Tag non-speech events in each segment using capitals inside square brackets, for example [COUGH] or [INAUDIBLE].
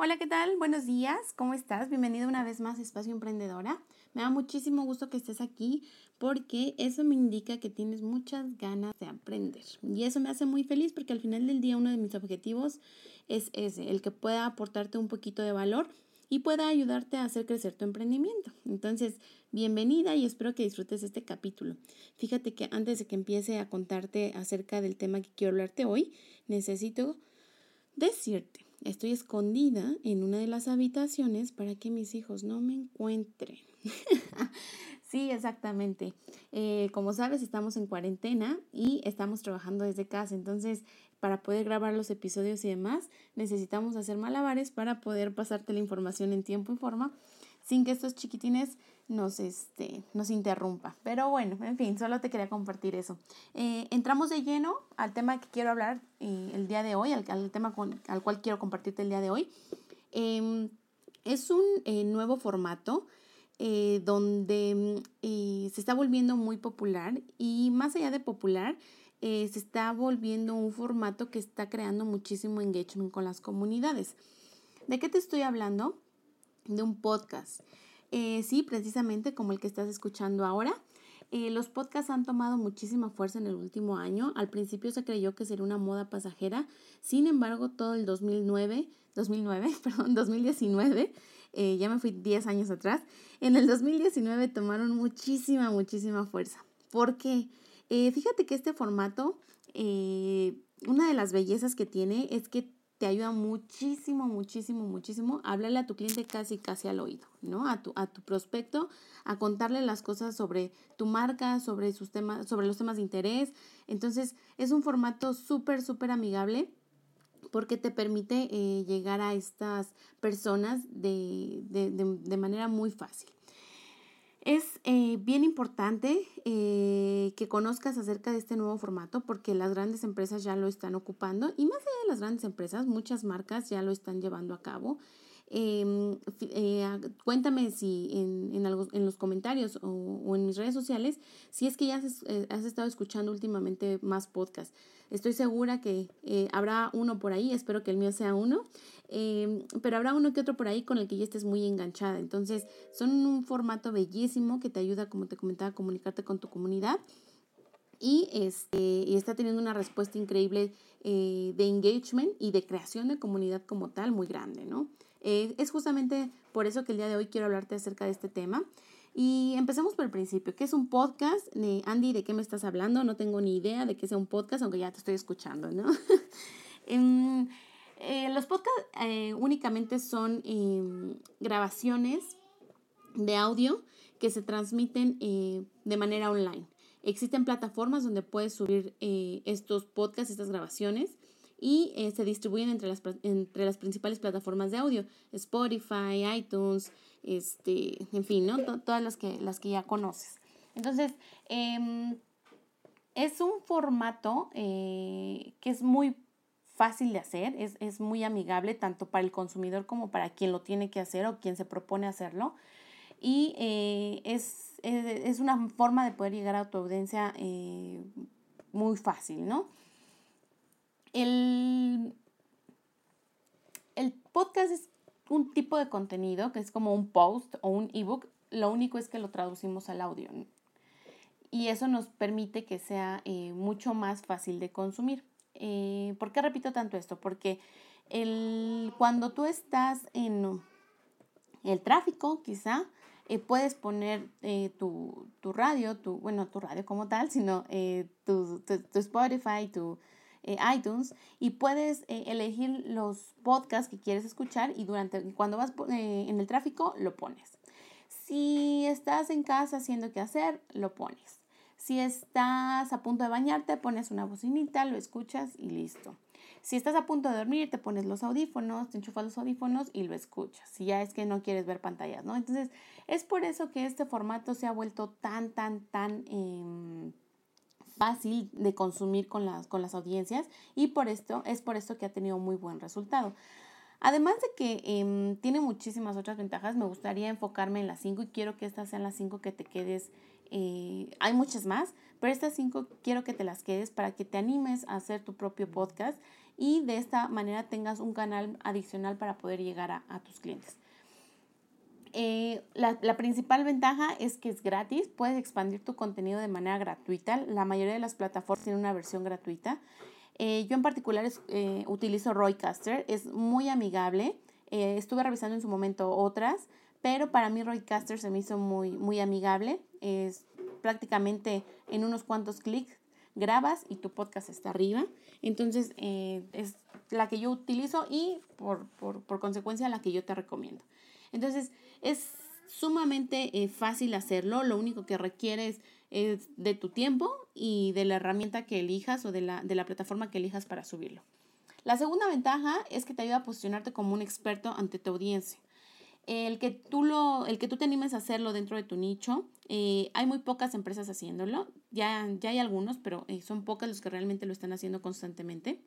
Hola, ¿qué tal? Buenos días, ¿cómo estás? Bienvenido una vez más a Espacio Emprendedora. Me da muchísimo gusto que estés aquí porque eso me indica que tienes muchas ganas de aprender. Y eso me hace muy feliz porque al final del día uno de mis objetivos es ese, el que pueda aportarte un poquito de valor y pueda ayudarte a hacer crecer tu emprendimiento. Entonces, bienvenida y espero que disfrutes este capítulo. Fíjate que antes de que empiece a contarte acerca del tema que quiero hablarte hoy, necesito decirte Estoy escondida en una de las habitaciones para que mis hijos no me encuentren. [LAUGHS] sí, exactamente. Eh, como sabes, estamos en cuarentena y estamos trabajando desde casa. Entonces, para poder grabar los episodios y demás, necesitamos hacer malabares para poder pasarte la información en tiempo y forma sin que estos chiquitines nos, este, nos interrumpa. Pero bueno, en fin, solo te quería compartir eso. Eh, entramos de lleno al tema que quiero hablar eh, el día de hoy, al, tema con, al cual quiero compartirte el día de hoy. Em, es un eh, nuevo formato donde se está volviendo muy popular y más allá de popular, se está volviendo un formato que está creando muchísimo engagement con las comunidades. ¿De qué te estoy hablando? De un podcast. Eh, sí, precisamente como el que estás escuchando ahora. Eh, los podcasts han tomado muchísima fuerza en el último año. Al principio se creyó que sería una moda pasajera. Sin embargo, todo el 2009, 2009, [LAUGHS] perdón, 2019, eh, ya me fui 10 años atrás, en el 2019 tomaron muchísima, muchísima fuerza. ¿Por qué? fíjate que este formato, una de las bellezas que tiene es que te ayuda muchísimo, muchísimo, muchísimo a hablarle a tu cliente casi, casi al oído, ¿no? A tu, a tu prospecto, a contarle las cosas sobre tu marca, sobre sus temas, sobre los temas de interés. Entonces, es un formato súper, súper amigable porque te permite eh, llegar a estas personas de, de, de manera muy fácil. Eh, bien importante eh, que conozcas acerca de este nuevo formato porque las grandes empresas ya lo están ocupando y más allá de las grandes empresas, muchas marcas ya lo están llevando a cabo. Em, eh, cuéntame si en, en, algo, en los comentarios o, o, en mis redes sociales si es que ya has, eh, has estado escuchando últimamente más podcasts. Estoy segura que eh, habrá uno por ahí, espero que el mío sea uno, em, pero habrá uno que otro por ahí con el que ya estés muy enganchada. Entonces, son un formato bellísimo que te ayuda, como te comentaba, a comunicarte con tu comunidad y, este, y está teniendo una respuesta increíble de engagement y de creación de comunidad como tal muy grande, ¿no? Eh, es justamente por eso que el día de hoy quiero hablarte acerca de este tema. Y empecemos por el principio. ¿Qué es un podcast? Andy, ¿de qué me estás hablando? No tengo ni idea de qué sea un podcast, aunque ya te estoy escuchando, ¿no? [LAUGHS] Em, eh, los podcasts eh, únicamente son em, grabaciones de audio que se transmiten de manera online. Existen plataformas donde puedes subir estos podcasts, estas grabaciones y eh, se distribuyen entre las, entre las principales plataformas de audio, Spotify, iTunes, este, en fin, ¿no? todas las que, las que ya conoces. Entonces, em, es un formato eh, que es muy fácil de hacer, es, es, muy amigable tanto para el consumidor como para quien lo tiene que hacer o quien se propone hacerlo. Y eh, es, es, una forma de poder llegar a tu audiencia muy fácil, ¿no? El, el podcast es un tipo de contenido que es como un post o un ebook, lo único es que lo traducimos al audio. Y eso nos permite que sea eh, mucho más fácil de consumir. Eh, ¿Por qué repito tanto esto? Porque el, cuando tú estás en el tráfico, quizá, eh, puedes poner tu, tu, radio, tu, bueno, tu radio como tal, sino tu, tu, tu Spotify, tu, eh, iTunes y puedes eh, elegir los podcasts que quieres escuchar y durante cuando vas eh, en el tráfico lo pones. Si estás en casa haciendo qué hacer, lo pones. Si estás a punto de bañarte, pones una bocinita, lo escuchas y listo. Si estás a punto de dormir, te pones los audífonos, te enchufas los audífonos y lo escuchas. Si ya es que no quieres ver pantallas, ¿no? Entonces, es por eso que este formato se ha vuelto tan, tan, tan... Fácil de consumir con las, con las audiencias y por esto es por esto que ha tenido muy buen resultado. Además de que em, tiene muchísimas otras ventajas, me gustaría enfocarme en las cinco y quiero que estas sean las cinco que te quedes. Eh, hay muchas más, pero estas cinco quiero que te las quedes para que te animes a hacer tu propio podcast y de esta manera tengas un canal adicional para poder llegar a, tus clientes. Eh, la, la, principal ventaja es que es gratis, puedes expandir tu contenido de manera gratuita. La mayoría de las plataformas tienen una versión gratuita. Eh, yo en particular eh, utilizo Roycaster, es muy amigable. estuve revisando en su momento otras, pero para mí Roycaster se me hizo muy, muy amigable. Es prácticamente en unos cuantos clics grabas y tu podcast está arriba. Entonces eh, es la que yo utilizo y por, consecuencia la que yo te recomiendo. Entonces es sumamente eh, fácil hacerlo, lo único que requieres es de tu tiempo y de la herramienta que elijas o de la, de la plataforma que elijas para subirlo. La segunda ventaja es que te ayuda a posicionarte como un experto ante tu audiencia el que tú lo, el que tú te animes a hacerlo dentro de tu nicho, eh, hay muy pocas empresas haciéndolo, ya, ya hay algunos, pero eh, son pocas los que realmente lo están haciendo constantemente.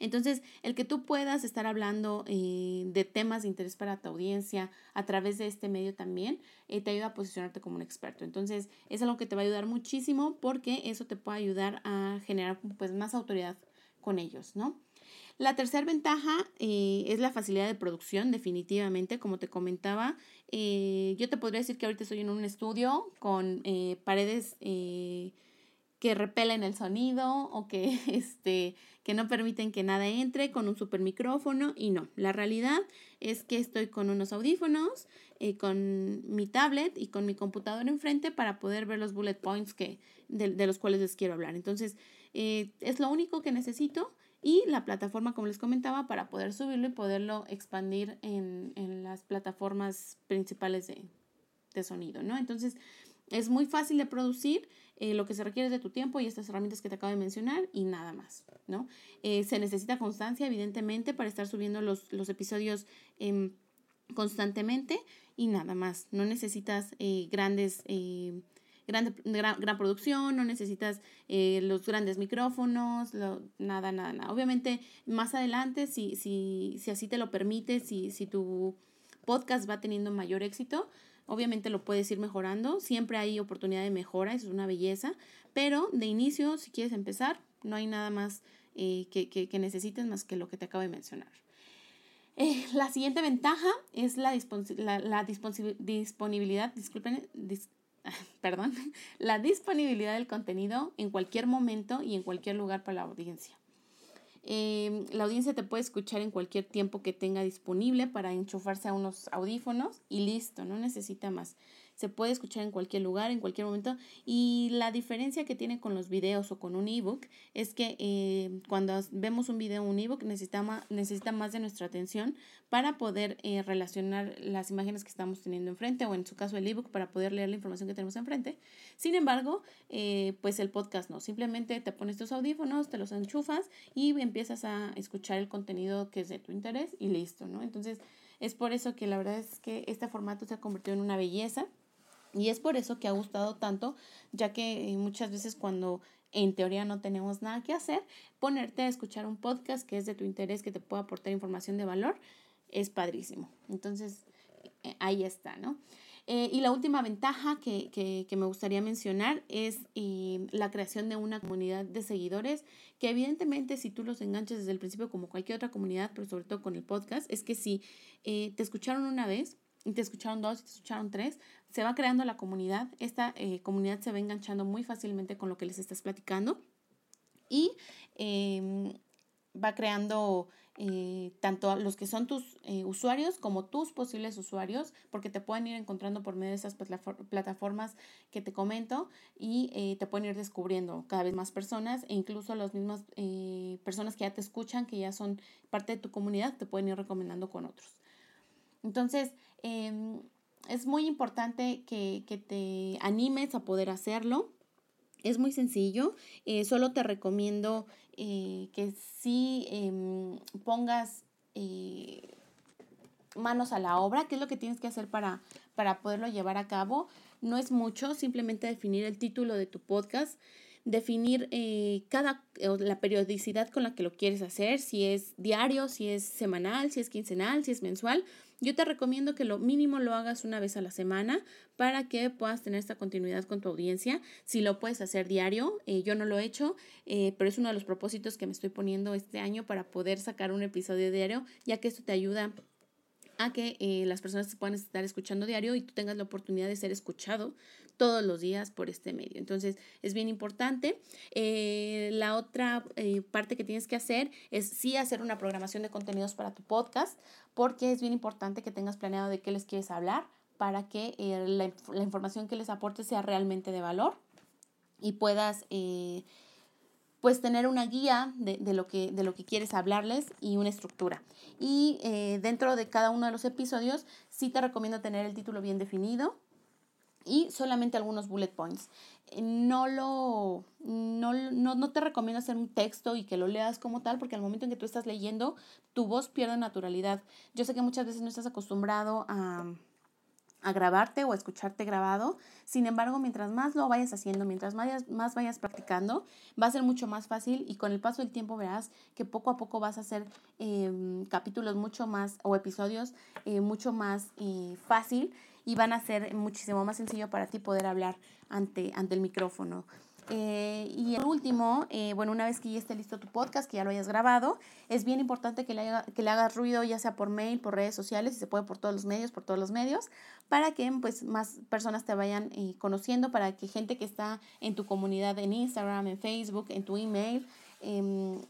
Entonces, el que tú puedas estar hablando eh, de temas de interés para tu audiencia a través de este medio también, te ayuda a posicionarte como un experto. Entonces, es algo que te va a ayudar muchísimo porque eso te puede ayudar a generar pues más autoridad con ellos, ¿no? La tercera ventaja eh, es la facilidad de producción, definitivamente, como te comentaba. Eh, yo te podría decir que ahorita estoy en un estudio con eh, paredes que repelen el sonido o que, [LAUGHS] este, que no permiten que nada entre, con un super micrófono y no. La realidad es que estoy con unos audífonos, con mi tablet y con mi computadora enfrente para poder ver los bullet points que, de, de los cuales les quiero hablar. Entonces, es lo único que necesito y la plataforma, como les comentaba, para poder subirlo y poderlo expandir en, las plataformas principales de, sonido, ¿no? Entonces, es muy fácil de producir, eh, lo que se requiere es de tu tiempo y estas herramientas que te acabo de mencionar y nada más, ¿no? Eh, se necesita constancia, evidentemente, para estar subiendo los, episodios em, constantemente y nada más. No necesitas eh, grandes gran, gran, producción, no necesitas eh, los grandes micrófonos, nada, nada, nada. Obviamente, más adelante, si, si, si así te lo permite, si, si tu podcast va teniendo mayor éxito, obviamente lo puedes ir mejorando. Siempre hay oportunidad de mejora, eso es una belleza. Pero de inicio, si quieres empezar, no hay nada más eh, que, que, necesites más que lo que te acabo de mencionar. Eh, la siguiente ventaja es la, la, la disponibilidad, disculpen, [LAUGHS] perdón, la disponibilidad del contenido en cualquier momento y en cualquier lugar para la audiencia. Em, la audiencia te puede escuchar en cualquier tiempo que tenga disponible para enchufarse a unos audífonos y listo, no necesita más se puede escuchar en cualquier lugar, en cualquier momento. Y la diferencia que tiene con los videos o con un ebook es que eh, cuando vemos un video o un ebook necesita más, necesita más de nuestra atención para poder eh, relacionar las imágenes que estamos teniendo enfrente o en su caso el ebook para poder leer la información que tenemos enfrente. Sin embargo, eh, pues el podcast no, simplemente te pones tus audífonos, te los enchufas y empiezas a escuchar el contenido que es de tu interés y listo, ¿no? Entonces, es por eso que la verdad es que este formato se ha convertido en una belleza y es por eso que ha gustado tanto, ya que eh, muchas veces cuando en teoría no tenemos nada que hacer, ponerte a escuchar un podcast que es de tu interés, que te pueda aportar información de valor, es padrísimo. Entonces, eh, ahí está, ¿no? Eh, y la última ventaja que, que, que me gustaría mencionar es la creación de una comunidad de seguidores, que evidentemente si tú los enganchas desde el principio como cualquier otra comunidad, pero sobre todo con el podcast, es que si te escucharon una vez, y te escucharon dos, y te escucharon tres, se va creando la comunidad. Esta eh, comunidad se va enganchando muy fácilmente con lo que les estás platicando y em, va creando eh, tanto los que son tus eh, usuarios como tus posibles usuarios, porque te pueden ir encontrando por medio de esas plataformas que te comento y te pueden ir descubriendo cada vez más personas e incluso las mismas personas que ya te escuchan, que ya son parte de tu comunidad, te pueden ir recomendando con otros. Entonces, em, es muy importante que, te animes a poder hacerlo. Es muy sencillo. Eh, solo te recomiendo eh, que sí em, pongas eh, manos a la obra. ¿Qué es lo que tienes que hacer para, para poderlo llevar a cabo? No es mucho, simplemente definir el título de tu podcast definir eh, cada, la periodicidad con la que lo quieres hacer, si es diario, si es semanal, si es quincenal, si es mensual. Yo te recomiendo que lo mínimo lo hagas una vez a la semana para que puedas tener esta continuidad con tu audiencia. Si lo puedes hacer diario, eh, yo no lo he hecho, eh, pero es uno de los propósitos que me estoy poniendo este año para poder sacar un episodio diario, ya que esto te ayuda a que eh, las personas te puedan estar escuchando diario y tú tengas la oportunidad de ser escuchado todos los días por este medio. Entonces, es bien importante. Eh, la otra eh, parte que tienes que hacer es sí hacer una programación de contenidos para tu podcast, porque es bien importante que tengas planeado de qué les quieres hablar para que la, la, información que les aporte sea realmente de valor y puedas pues tener una guía de, de, lo que, de lo que quieres hablarles y una estructura. Y eh, dentro de cada uno de los episodios sí te recomiendo tener el título bien definido y solamente algunos bullet points. Eh, no lo no, no, no te recomiendo hacer un texto y que lo leas como tal, porque al momento en que tú estás leyendo, tu voz pierde naturalidad. Yo sé que muchas veces no estás acostumbrado a a grabarte o escucharte grabado. Sin embargo, mientras más lo vayas haciendo, mientras más, más vayas practicando, va a ser mucho más fácil y con el paso del tiempo verás que poco a poco vas a hacer em, capítulos mucho más o episodios eh, mucho más eh, fácil y van a ser muchísimo más sencillo para ti poder hablar ante, ante el micrófono. Eh, y por último, eh, bueno, una vez que ya esté listo tu podcast, que ya lo hayas grabado, es bien importante que le, haga, que le hagas ruido, ya sea por mail, por redes sociales, si se puede por todos los medios, por todos los medios, para que pues más personas te vayan eh, conociendo, para que gente que está en tu comunidad en Instagram, en Facebook, en tu email, em,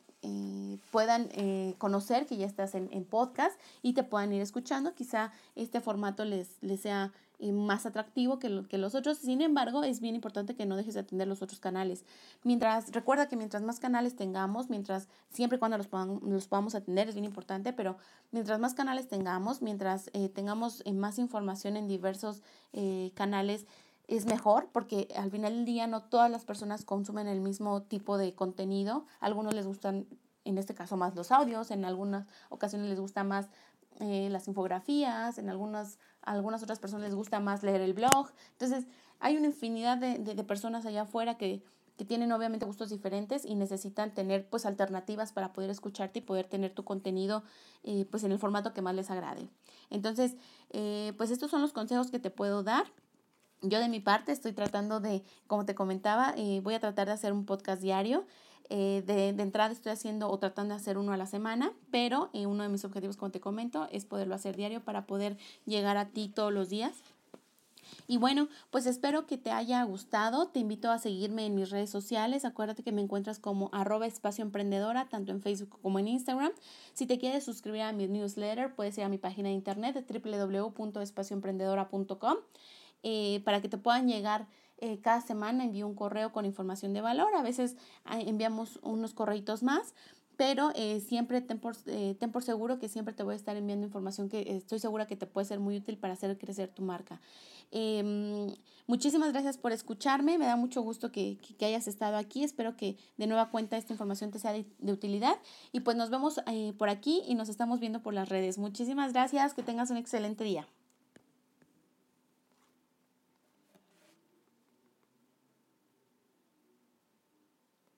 puedan conocer que ya estás en, en, podcast y te puedan ir escuchando. Quizá este formato les, les sea y más atractivo que, que los otros. Sin embargo, es bien importante que no dejes de atender los otros canales. Mientras, recuerda que mientras más canales tengamos, mientras siempre y cuando los, podamos, los podamos atender, es bien importante, pero mientras más canales tengamos, mientras eh, tengamos eh, más información en diversos eh, canales, es mejor porque al final del día no todas las personas consumen el mismo tipo de contenido. algunos les gustan, en este caso, más los audios, en algunas ocasiones les gusta más las infografías, en algunas a algunas otras personas les gusta más leer el blog. Entonces, hay una infinidad de, de, personas allá afuera que, que, tienen obviamente gustos diferentes y necesitan tener pues alternativas para poder escucharte y poder tener tu contenido eh, pues en el formato que más les agrade. Entonces, eh, pues estos son los consejos que te puedo dar. Yo de mi parte estoy tratando de, como te comentaba, eh, voy a tratar de hacer un podcast diario. Eh, de, de, entrada estoy haciendo o tratando de hacer uno a la semana, pero eh, uno de mis objetivos, como te comento, es poderlo hacer diario para poder llegar a ti todos los días. Y bueno, pues espero que te haya gustado. Te invito a seguirme en mis redes sociales. Acuérdate que me encuentras como arroba espacio emprendedora, tanto en Facebook como en Instagram. Si te quieres suscribir a mi newsletter, puedes ir a mi página de internet www.espacioemprendedora.com eh, para que te puedan llegar eh, cada semana envío un correo con información de valor. A veces ah, enviamos unos correitos más, pero eh, siempre ten por, eh, ten por seguro que siempre te voy a estar enviando información que estoy segura que te puede ser muy útil para hacer crecer tu marca. Em, muchísimas gracias por escucharme, me da mucho gusto que, que, hayas estado aquí, espero que de nueva cuenta esta información te sea de utilidad y pues nos vemos por aquí y nos estamos viendo por las redes. Muchísimas gracias, que tengas un excelente día.